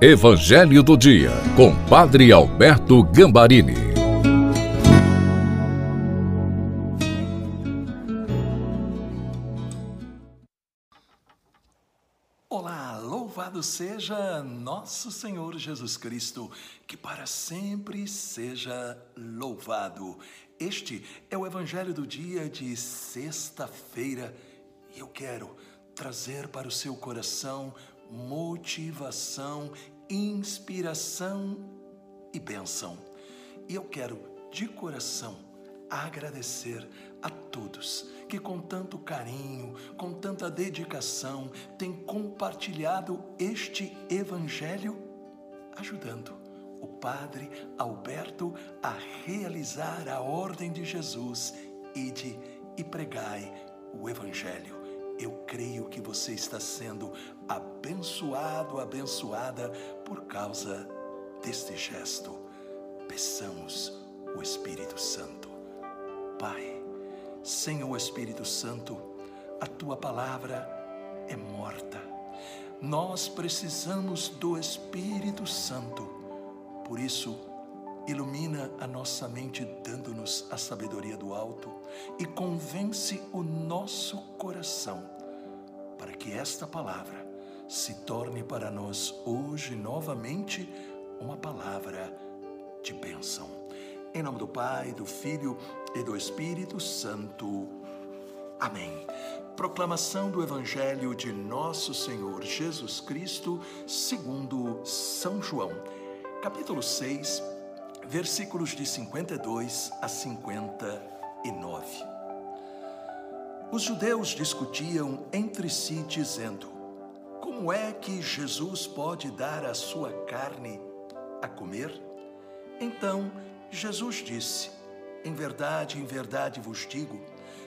Evangelho do Dia, com Padre Alberto Gambarini. Olá, louvado seja nosso Senhor Jesus Cristo, que para sempre seja louvado. Este é o Evangelho do dia de sexta-feira e eu quero trazer para o seu coração motivação, inspiração e bênção. E eu quero de coração agradecer a todos que com tanto carinho, com tanta dedicação, têm compartilhado este evangelho, ajudando o Padre Alberto a realizar a ordem de Jesus e de e pregai o evangelho. Eu creio que você está sendo abençoado, abençoada por causa deste gesto. Peçamos o Espírito Santo. Pai, sem o Espírito Santo, a tua palavra é morta. Nós precisamos do Espírito Santo. Por isso, ilumina a nossa mente, dando-nos a sabedoria do alto e convence o nosso coração para que esta palavra se torne para nós hoje novamente uma palavra de bênção. Em nome do Pai, do Filho e do Espírito Santo. Amém. Proclamação do Evangelho de Nosso Senhor Jesus Cristo, segundo São João, capítulo 6, versículos de 52 a 59. Os judeus discutiam entre si, dizendo: Como é que Jesus pode dar a sua carne a comer? Então Jesus disse: Em verdade, em verdade vos digo,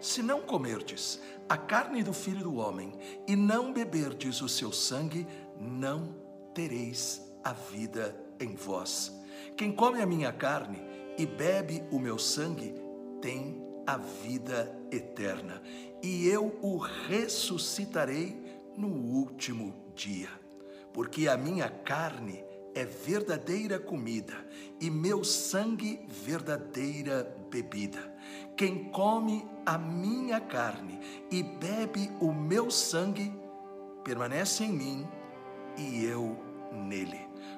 se não comerdes a carne do filho do homem e não beberdes o seu sangue, não tereis a vida em vós. Quem come a minha carne e bebe o meu sangue tem a vida eterna, e eu o ressuscitarei no último dia. Porque a minha carne é verdadeira comida e meu sangue verdadeira bebida. Quem come a minha carne e bebe o meu sangue permanece em mim e eu nele.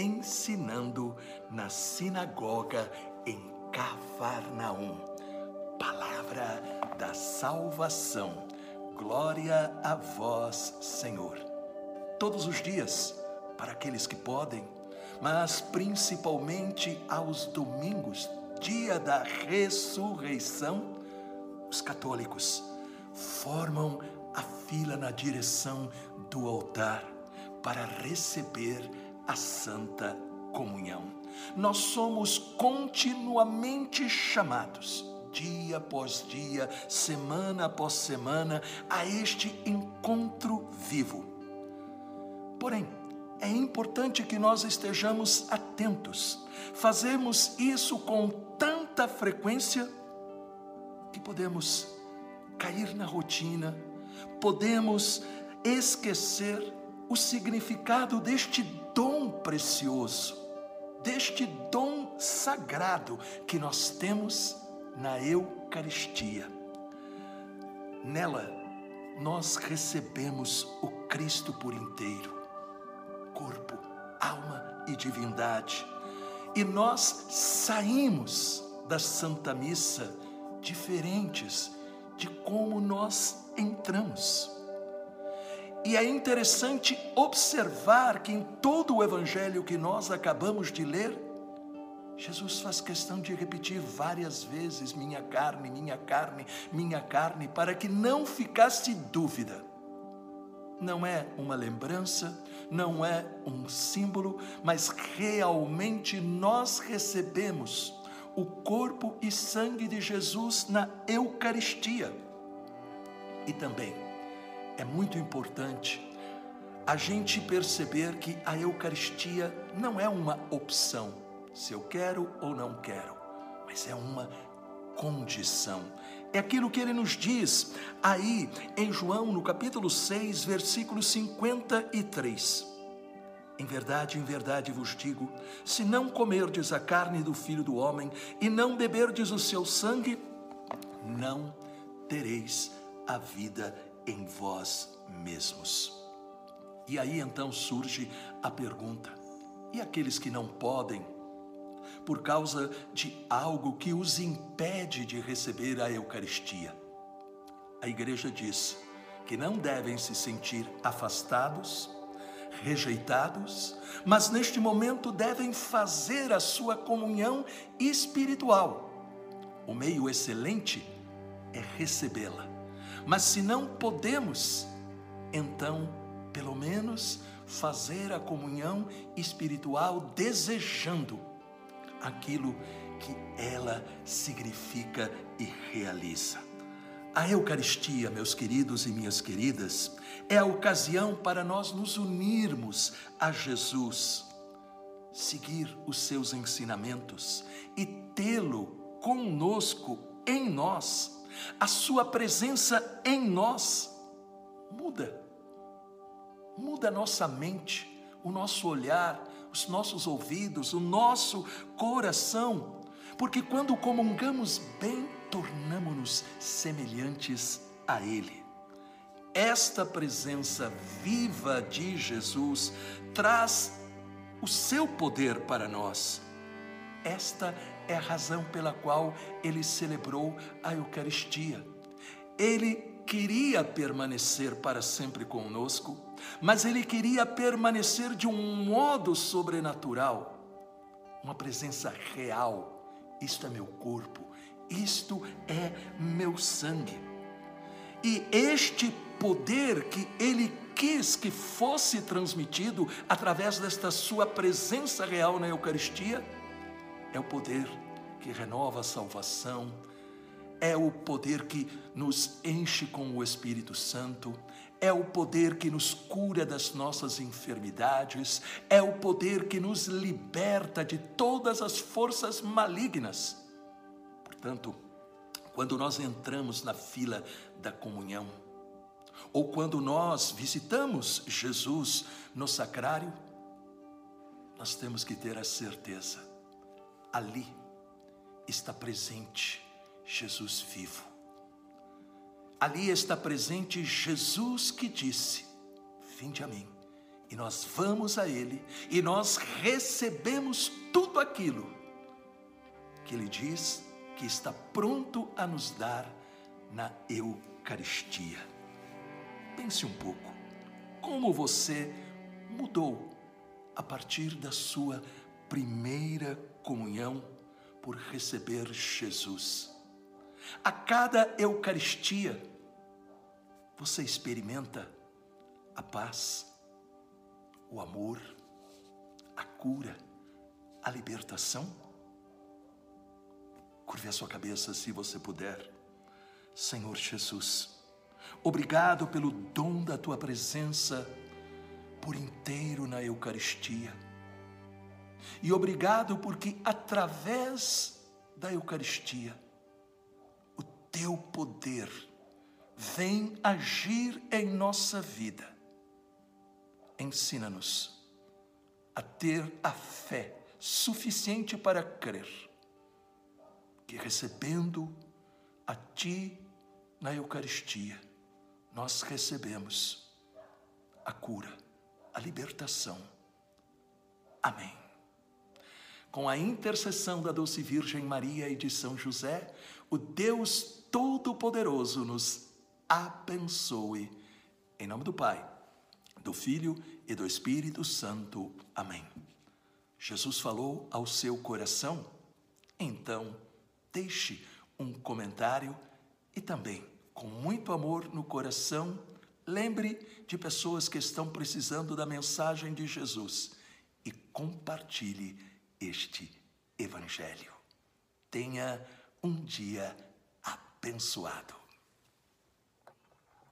ensinando na sinagoga em Cafarnaum. Palavra da salvação. Glória a vós, Senhor. Todos os dias, para aqueles que podem, mas principalmente aos domingos, dia da ressurreição, os católicos formam a fila na direção do altar para receber a Santa Comunhão. Nós somos continuamente chamados, dia após dia, semana após semana, a este encontro vivo. Porém, é importante que nós estejamos atentos. Fazemos isso com tanta frequência que podemos cair na rotina, podemos esquecer o significado deste dom precioso, deste dom sagrado que nós temos na Eucaristia. Nela, nós recebemos o Cristo por inteiro, corpo, alma e divindade, e nós saímos da Santa Missa diferentes de como nós entramos. E é interessante observar que em todo o evangelho que nós acabamos de ler, Jesus faz questão de repetir várias vezes: minha carne, minha carne, minha carne, para que não ficasse dúvida. não é uma lembrança, não é um símbolo, mas realmente nós recebemos o corpo e sangue de Jesus na Eucaristia. E também é muito importante a gente perceber que a Eucaristia não é uma opção, se eu quero ou não quero, mas é uma condição. É aquilo que ele nos diz aí em João, no capítulo 6, versículo 53. Em verdade, em verdade vos digo: se não comerdes a carne do filho do homem e não beberdes o seu sangue, não tereis a vida em vós mesmos. E aí então surge a pergunta: e aqueles que não podem por causa de algo que os impede de receber a Eucaristia. A igreja diz que não devem se sentir afastados, rejeitados, mas neste momento devem fazer a sua comunhão espiritual. O meio excelente é recebê-la. Mas se não podemos, então, pelo menos, fazer a comunhão espiritual desejando aquilo que ela significa e realiza. A Eucaristia, meus queridos e minhas queridas, é a ocasião para nós nos unirmos a Jesus, seguir os seus ensinamentos e tê-lo conosco, em nós. A sua presença em nós muda, muda a nossa mente, o nosso olhar, os nossos ouvidos, o nosso coração, porque quando comungamos bem, tornamos-nos semelhantes a Ele. Esta presença viva de Jesus traz o seu poder para nós. Esta a razão pela qual ele celebrou a Eucaristia. Ele queria permanecer para sempre conosco, mas ele queria permanecer de um modo sobrenatural, uma presença real. Isto é meu corpo, isto é meu sangue. E este poder que ele quis que fosse transmitido através desta sua presença real na Eucaristia, é o poder que renova a salvação, é o poder que nos enche com o Espírito Santo, é o poder que nos cura das nossas enfermidades, é o poder que nos liberta de todas as forças malignas. Portanto, quando nós entramos na fila da comunhão, ou quando nós visitamos Jesus no sacrário, nós temos que ter a certeza, ali está presente Jesus vivo. Ali está presente Jesus que disse: Vinde a mim. E nós vamos a Ele e nós recebemos tudo aquilo que Ele diz que está pronto a nos dar na Eucaristia. Pense um pouco, como você mudou a partir da sua primeira comunhão por receber Jesus. A cada Eucaristia, você experimenta a paz, o amor, a cura, a libertação? Curve a sua cabeça se você puder. Senhor Jesus, obrigado pelo dom da tua presença por inteiro na Eucaristia. E obrigado porque através da Eucaristia, teu poder vem agir em nossa vida. Ensina-nos a ter a fé suficiente para crer que recebendo a Ti na Eucaristia, nós recebemos a cura, a libertação. Amém. Com a intercessão da doce Virgem Maria e de São José, o Deus Todo-Poderoso nos abençoe. Em nome do Pai, do Filho e do Espírito Santo. Amém. Jesus falou ao seu coração? Então, deixe um comentário e também, com muito amor no coração, Lembre de pessoas que estão precisando da mensagem de Jesus e compartilhe este Evangelho. Tenha um dia abençoado.